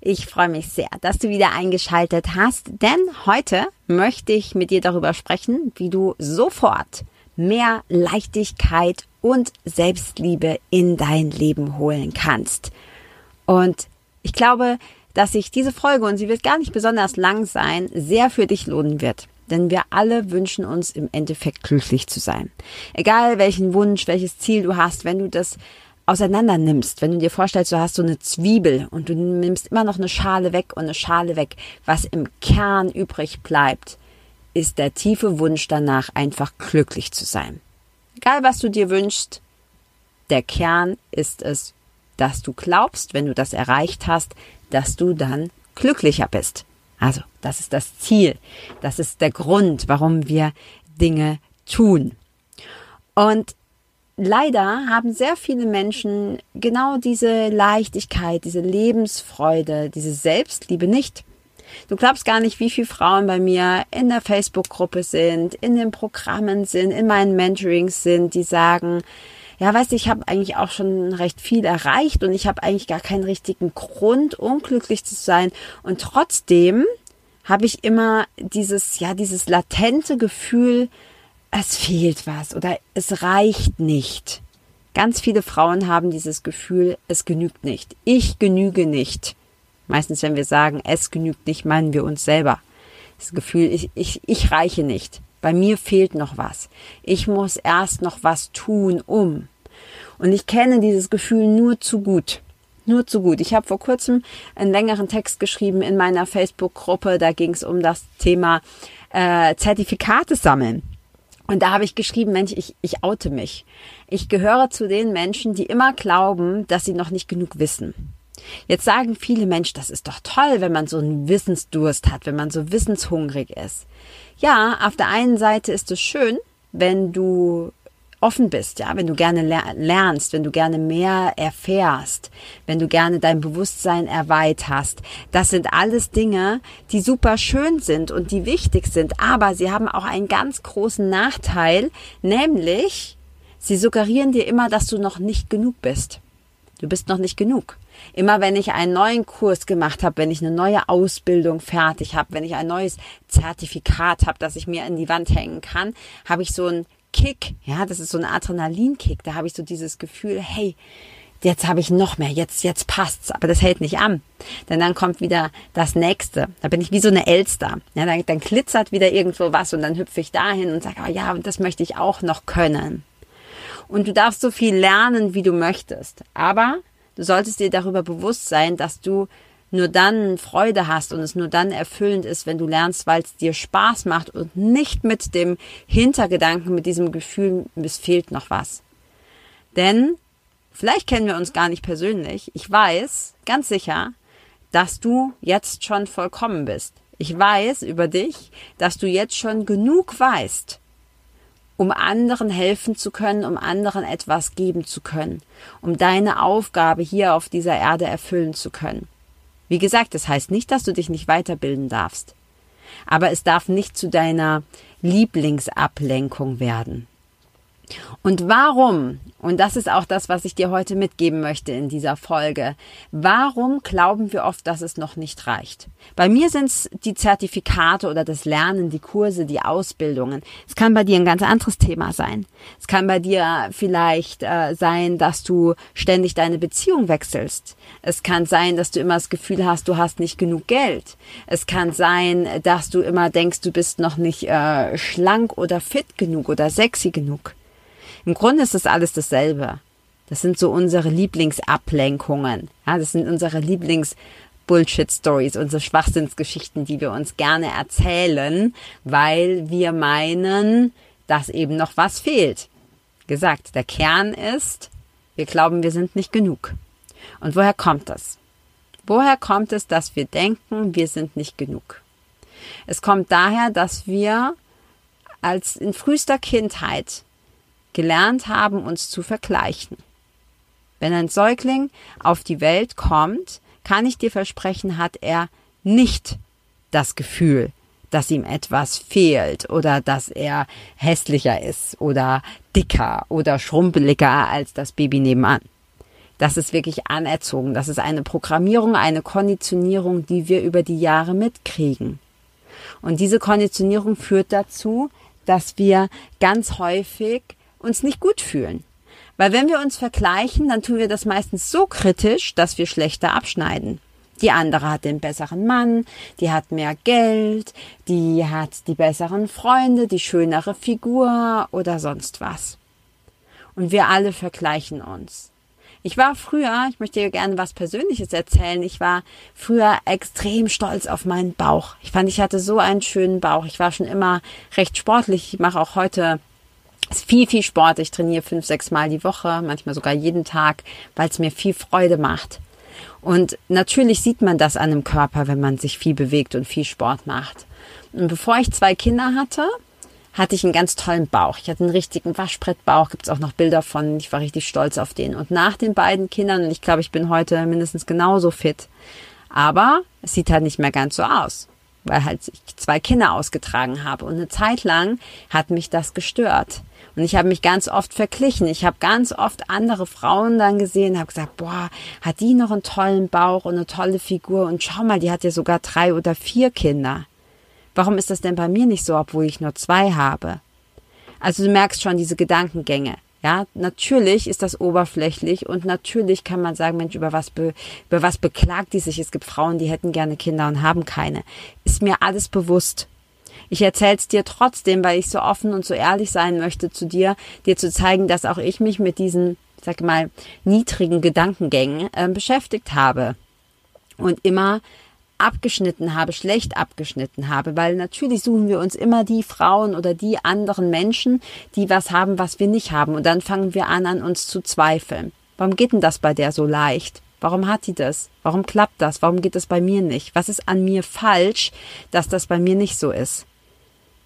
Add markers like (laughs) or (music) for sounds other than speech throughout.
Ich freue mich sehr, dass du wieder eingeschaltet hast, denn heute möchte ich mit dir darüber sprechen, wie du sofort mehr Leichtigkeit und Selbstliebe in dein Leben holen kannst. Und ich glaube, dass sich diese Folge, und sie wird gar nicht besonders lang sein, sehr für dich lohnen wird. Denn wir alle wünschen uns im Endeffekt glücklich zu sein. Egal welchen Wunsch, welches Ziel du hast, wenn du das auseinander nimmst, wenn du dir vorstellst, du hast so eine Zwiebel und du nimmst immer noch eine Schale weg und eine Schale weg, was im Kern übrig bleibt, ist der tiefe Wunsch danach, einfach glücklich zu sein. Egal was du dir wünschst, der Kern ist es, dass du glaubst, wenn du das erreicht hast, dass du dann glücklicher bist. Also, das ist das Ziel. Das ist der Grund, warum wir Dinge tun. Und leider haben sehr viele Menschen genau diese Leichtigkeit, diese Lebensfreude, diese Selbstliebe nicht. Du glaubst gar nicht, wie viele Frauen bei mir in der Facebook-Gruppe sind, in den Programmen sind, in meinen Mentorings sind, die sagen, ja, weißt du, ich habe eigentlich auch schon recht viel erreicht und ich habe eigentlich gar keinen richtigen Grund, unglücklich zu sein. Und trotzdem habe ich immer dieses, ja, dieses latente Gefühl, es fehlt was oder es reicht nicht. Ganz viele Frauen haben dieses Gefühl, es genügt nicht. Ich genüge nicht. Meistens, wenn wir sagen, es genügt nicht, meinen wir uns selber. Das Gefühl, ich, ich, ich reiche nicht. Bei mir fehlt noch was. Ich muss erst noch was tun, um. Und ich kenne dieses Gefühl nur zu gut. Nur zu gut. Ich habe vor kurzem einen längeren Text geschrieben in meiner Facebook-Gruppe. Da ging es um das Thema äh, Zertifikate sammeln. Und da habe ich geschrieben, Mensch, ich, ich oute mich. Ich gehöre zu den Menschen, die immer glauben, dass sie noch nicht genug wissen. Jetzt sagen viele Menschen, das ist doch toll, wenn man so einen Wissensdurst hat, wenn man so wissenshungrig ist. Ja, auf der einen Seite ist es schön, wenn du offen bist, ja, wenn du gerne lernst, wenn du gerne mehr erfährst, wenn du gerne dein Bewusstsein erweiterst. Das sind alles Dinge, die super schön sind und die wichtig sind, aber sie haben auch einen ganz großen Nachteil, nämlich sie suggerieren dir immer, dass du noch nicht genug bist. Du bist noch nicht genug. Immer wenn ich einen neuen Kurs gemacht habe, wenn ich eine neue Ausbildung fertig habe, wenn ich ein neues Zertifikat habe, das ich mir in die Wand hängen kann, habe ich so ein Kick, ja, das ist so ein Adrenalinkick, da habe ich so dieses Gefühl, hey, jetzt habe ich noch mehr, jetzt, jetzt passt's, aber das hält nicht an. Denn dann kommt wieder das nächste. Da bin ich wie so eine Elster. Ja, dann, dann glitzert wieder irgendwo was und dann hüpfe ich dahin und sage, oh ja, und das möchte ich auch noch können. Und du darfst so viel lernen, wie du möchtest. Aber du solltest dir darüber bewusst sein, dass du nur dann Freude hast und es nur dann erfüllend ist, wenn du lernst, weil es dir Spaß macht und nicht mit dem Hintergedanken, mit diesem Gefühl, es fehlt noch was. Denn vielleicht kennen wir uns gar nicht persönlich. Ich weiß ganz sicher, dass du jetzt schon vollkommen bist. Ich weiß über dich, dass du jetzt schon genug weißt, um anderen helfen zu können, um anderen etwas geben zu können, um deine Aufgabe hier auf dieser Erde erfüllen zu können. Wie gesagt, das heißt nicht, dass du dich nicht weiterbilden darfst. Aber es darf nicht zu deiner Lieblingsablenkung werden. Und warum, und das ist auch das, was ich dir heute mitgeben möchte in dieser Folge, warum glauben wir oft, dass es noch nicht reicht? Bei mir sind es die Zertifikate oder das Lernen, die Kurse, die Ausbildungen. Es kann bei dir ein ganz anderes Thema sein. Es kann bei dir vielleicht äh, sein, dass du ständig deine Beziehung wechselst. Es kann sein, dass du immer das Gefühl hast, du hast nicht genug Geld. Es kann sein, dass du immer denkst, du bist noch nicht äh, schlank oder fit genug oder sexy genug. Im Grunde ist das alles dasselbe. Das sind so unsere Lieblingsablenkungen. Ja, das sind unsere Lieblings Bullshit-Stories, unsere Schwachsinnsgeschichten, die wir uns gerne erzählen, weil wir meinen, dass eben noch was fehlt. Gesagt, der Kern ist, wir glauben, wir sind nicht genug. Und woher kommt das? Woher kommt es, dass wir denken, wir sind nicht genug? Es kommt daher, dass wir als in frühester Kindheit gelernt haben, uns zu vergleichen. Wenn ein Säugling auf die Welt kommt, kann ich dir versprechen, hat er nicht das Gefühl, dass ihm etwas fehlt oder dass er hässlicher ist oder dicker oder schrumpeliger als das Baby nebenan. Das ist wirklich anerzogen. Das ist eine Programmierung, eine Konditionierung, die wir über die Jahre mitkriegen. Und diese Konditionierung führt dazu, dass wir ganz häufig uns nicht gut fühlen. Weil wenn wir uns vergleichen, dann tun wir das meistens so kritisch, dass wir schlechter abschneiden. Die andere hat den besseren Mann, die hat mehr Geld, die hat die besseren Freunde, die schönere Figur oder sonst was. Und wir alle vergleichen uns. Ich war früher, ich möchte dir gerne was Persönliches erzählen, ich war früher extrem stolz auf meinen Bauch. Ich fand, ich hatte so einen schönen Bauch. Ich war schon immer recht sportlich. Ich mache auch heute viel, viel Sport. Ich trainiere fünf, sechs Mal die Woche, manchmal sogar jeden Tag, weil es mir viel Freude macht. Und natürlich sieht man das an dem Körper, wenn man sich viel bewegt und viel Sport macht. Und bevor ich zwei Kinder hatte, hatte ich einen ganz tollen Bauch. Ich hatte einen richtigen Waschbrettbauch, gibt es auch noch Bilder von. Ich war richtig stolz auf den. Und nach den beiden Kindern, und ich glaube, ich bin heute mindestens genauso fit, aber es sieht halt nicht mehr ganz so aus, weil halt ich zwei Kinder ausgetragen habe. Und eine Zeit lang hat mich das gestört. Und ich habe mich ganz oft verglichen. Ich habe ganz oft andere Frauen dann gesehen, habe gesagt, boah, hat die noch einen tollen Bauch und eine tolle Figur und schau mal, die hat ja sogar drei oder vier Kinder. Warum ist das denn bei mir nicht so, obwohl ich nur zwei habe? Also du merkst schon diese Gedankengänge. Ja, natürlich ist das oberflächlich und natürlich kann man sagen, Mensch, über was, be, über was beklagt die sich? Es gibt Frauen, die hätten gerne Kinder und haben keine. Ist mir alles bewusst. Ich erzähl's dir trotzdem, weil ich so offen und so ehrlich sein möchte zu dir, dir zu zeigen, dass auch ich mich mit diesen, sag mal, niedrigen Gedankengängen äh, beschäftigt habe und immer abgeschnitten habe, schlecht abgeschnitten habe, weil natürlich suchen wir uns immer die Frauen oder die anderen Menschen, die was haben, was wir nicht haben. Und dann fangen wir an, an uns zu zweifeln. Warum geht denn das bei der so leicht? Warum hat die das? Warum klappt das? Warum geht das bei mir nicht? Was ist an mir falsch, dass das bei mir nicht so ist?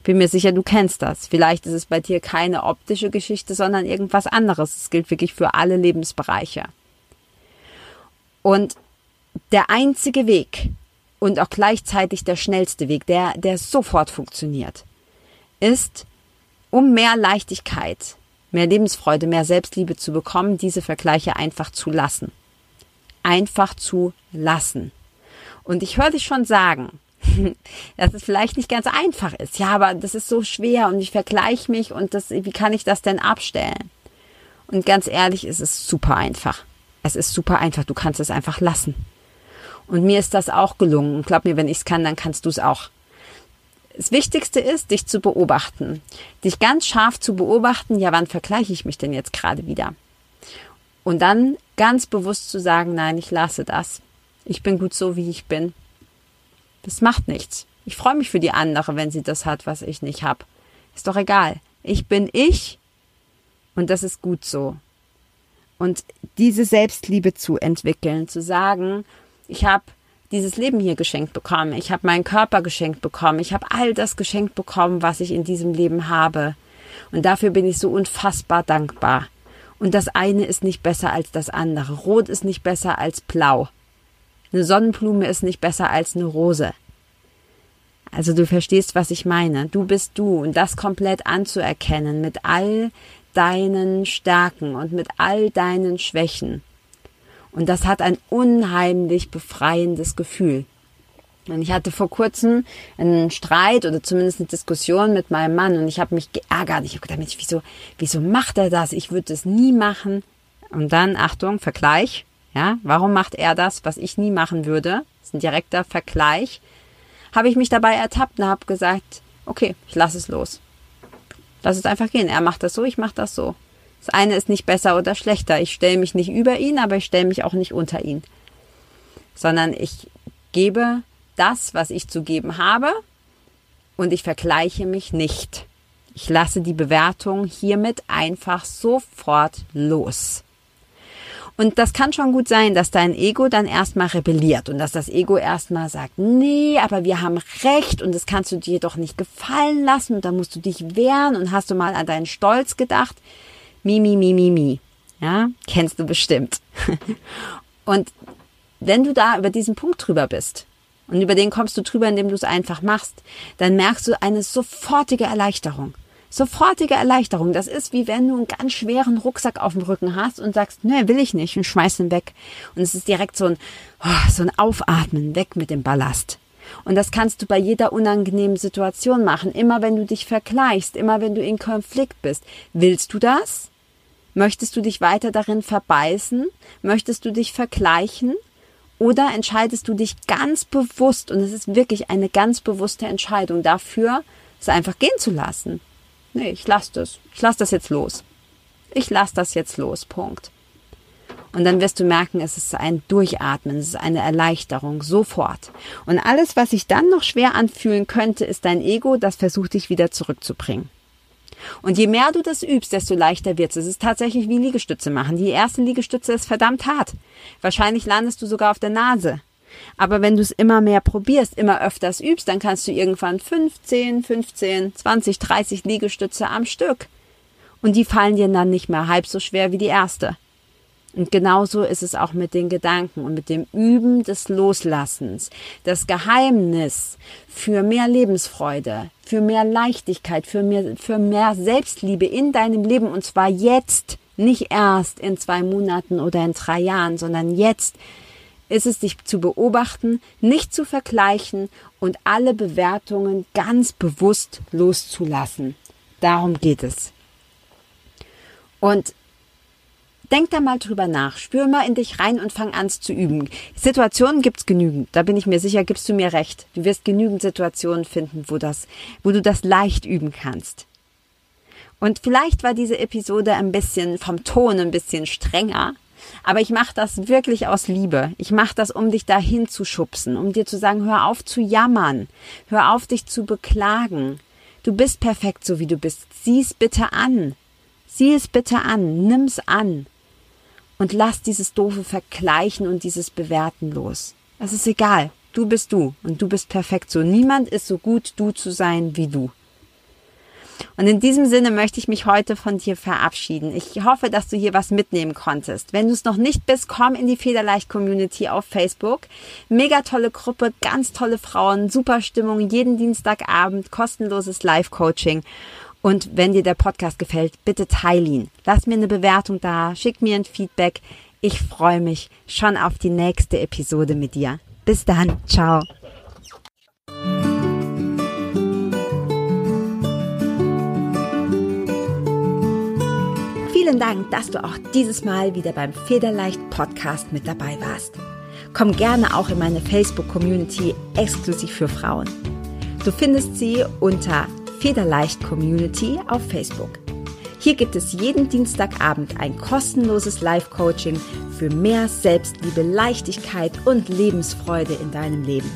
Bin mir sicher, du kennst das. Vielleicht ist es bei dir keine optische Geschichte, sondern irgendwas anderes. Es gilt wirklich für alle Lebensbereiche. Und der einzige Weg und auch gleichzeitig der schnellste Weg, der, der sofort funktioniert, ist, um mehr Leichtigkeit, mehr Lebensfreude, mehr Selbstliebe zu bekommen, diese Vergleiche einfach zu lassen. Einfach zu lassen. Und ich höre dich schon sagen, (laughs) dass es vielleicht nicht ganz einfach ist. Ja, aber das ist so schwer und ich vergleiche mich und das, wie kann ich das denn abstellen? Und ganz ehrlich, es ist super einfach. Es ist super einfach. Du kannst es einfach lassen. Und mir ist das auch gelungen. Und glaub mir, wenn ich es kann, dann kannst du es auch. Das Wichtigste ist, dich zu beobachten. Dich ganz scharf zu beobachten, ja, wann vergleiche ich mich denn jetzt gerade wieder? Und dann ganz bewusst zu sagen, nein, ich lasse das. Ich bin gut so, wie ich bin. Das macht nichts. Ich freue mich für die andere, wenn sie das hat, was ich nicht habe. Ist doch egal. Ich bin ich und das ist gut so. Und diese Selbstliebe zu entwickeln, zu sagen, ich habe dieses Leben hier geschenkt bekommen, ich habe meinen Körper geschenkt bekommen, ich habe all das geschenkt bekommen, was ich in diesem Leben habe. Und dafür bin ich so unfassbar dankbar. Und das eine ist nicht besser als das andere. Rot ist nicht besser als blau. Eine Sonnenblume ist nicht besser als eine Rose. Also du verstehst, was ich meine. Du bist du und das komplett anzuerkennen mit all deinen Stärken und mit all deinen Schwächen. Und das hat ein unheimlich befreiendes Gefühl. Und ich hatte vor kurzem einen Streit oder zumindest eine Diskussion mit meinem Mann und ich habe mich geärgert. Ich habe gedacht, Mensch, wieso, wieso macht er das? Ich würde es nie machen. Und dann, Achtung, Vergleich. Ja, warum macht er das, was ich nie machen würde? Das ist ein direkter Vergleich. Habe ich mich dabei ertappt und habe gesagt, okay, ich lasse es los. Lass es einfach gehen. Er macht das so, ich mache das so. Das eine ist nicht besser oder schlechter. Ich stelle mich nicht über ihn, aber ich stelle mich auch nicht unter ihn. Sondern ich gebe das, was ich zu geben habe und ich vergleiche mich nicht. Ich lasse die Bewertung hiermit einfach sofort los. Und das kann schon gut sein, dass dein Ego dann erstmal rebelliert und dass das Ego erstmal sagt, nee, aber wir haben recht und das kannst du dir doch nicht gefallen lassen und da musst du dich wehren und hast du mal an deinen Stolz gedacht. Mi, mi, mi. Ja, kennst du bestimmt. (laughs) und wenn du da über diesen Punkt drüber bist und über den kommst du drüber, indem du es einfach machst, dann merkst du eine sofortige Erleichterung. Sofortige Erleichterung. Das ist wie wenn du einen ganz schweren Rucksack auf dem Rücken hast und sagst, ne, will ich nicht und schmeißt ihn weg. Und es ist direkt so ein, oh, so ein Aufatmen, weg mit dem Ballast. Und das kannst du bei jeder unangenehmen Situation machen. Immer wenn du dich vergleichst, immer wenn du in Konflikt bist. Willst du das? Möchtest du dich weiter darin verbeißen? Möchtest du dich vergleichen? Oder entscheidest du dich ganz bewusst, und es ist wirklich eine ganz bewusste Entscheidung dafür, es einfach gehen zu lassen? nee, ich lasse das. Ich lasse das jetzt los. Ich lasse das jetzt los. Punkt. Und dann wirst du merken, es ist ein Durchatmen, es ist eine Erleichterung, sofort. Und alles, was sich dann noch schwer anfühlen könnte, ist dein Ego, das versucht dich wieder zurückzubringen. Und je mehr du das übst, desto leichter wird es. Es ist tatsächlich wie Liegestütze machen. Die erste Liegestütze ist verdammt hart. Wahrscheinlich landest du sogar auf der Nase. Aber wenn du es immer mehr probierst, immer öfters übst, dann kannst du irgendwann 15, 15, 20, 30 Liegestütze am Stück. Und die fallen dir dann nicht mehr halb so schwer wie die erste. Und genauso ist es auch mit den Gedanken und mit dem Üben des Loslassens. Das Geheimnis für mehr Lebensfreude, für mehr Leichtigkeit, für mehr, für mehr Selbstliebe in deinem Leben und zwar jetzt, nicht erst in zwei Monaten oder in drei Jahren, sondern jetzt ist es, dich zu beobachten, nicht zu vergleichen und alle Bewertungen ganz bewusst loszulassen. Darum geht es. Und denk da mal drüber nach. Spür mal in dich rein und fang an zu üben. Situationen gibt's genügend. Da bin ich mir sicher, gibst du mir recht. Du wirst genügend Situationen finden, wo das, wo du das leicht üben kannst. Und vielleicht war diese Episode ein bisschen vom Ton ein bisschen strenger, aber ich mache das wirklich aus Liebe. Ich mache das, um dich dahin zu schubsen, um dir zu sagen, hör auf zu jammern, hör auf dich zu beklagen. Du bist perfekt, so wie du bist. Sieh's bitte an. Sieh es bitte an, nimm's an. Und lass dieses doofe Vergleichen und dieses Bewerten los. Es ist egal. Du bist du und du bist perfekt so. Niemand ist so gut, du zu sein wie du. Und in diesem Sinne möchte ich mich heute von dir verabschieden. Ich hoffe, dass du hier was mitnehmen konntest. Wenn du es noch nicht bist, komm in die Federleicht Community auf Facebook. Mega tolle Gruppe, ganz tolle Frauen, super Stimmung, jeden Dienstagabend, kostenloses Live-Coaching. Und wenn dir der Podcast gefällt, bitte teile ihn. Lass mir eine Bewertung da, schick mir ein Feedback. Ich freue mich schon auf die nächste Episode mit dir. Bis dann. Ciao. Vielen Dank, dass du auch dieses Mal wieder beim Federleicht Podcast mit dabei warst. Komm gerne auch in meine Facebook-Community exklusiv für Frauen. Du findest sie unter Federleicht Community auf Facebook. Hier gibt es jeden Dienstagabend ein kostenloses Live-Coaching für mehr Selbstliebe, Leichtigkeit und Lebensfreude in deinem Leben.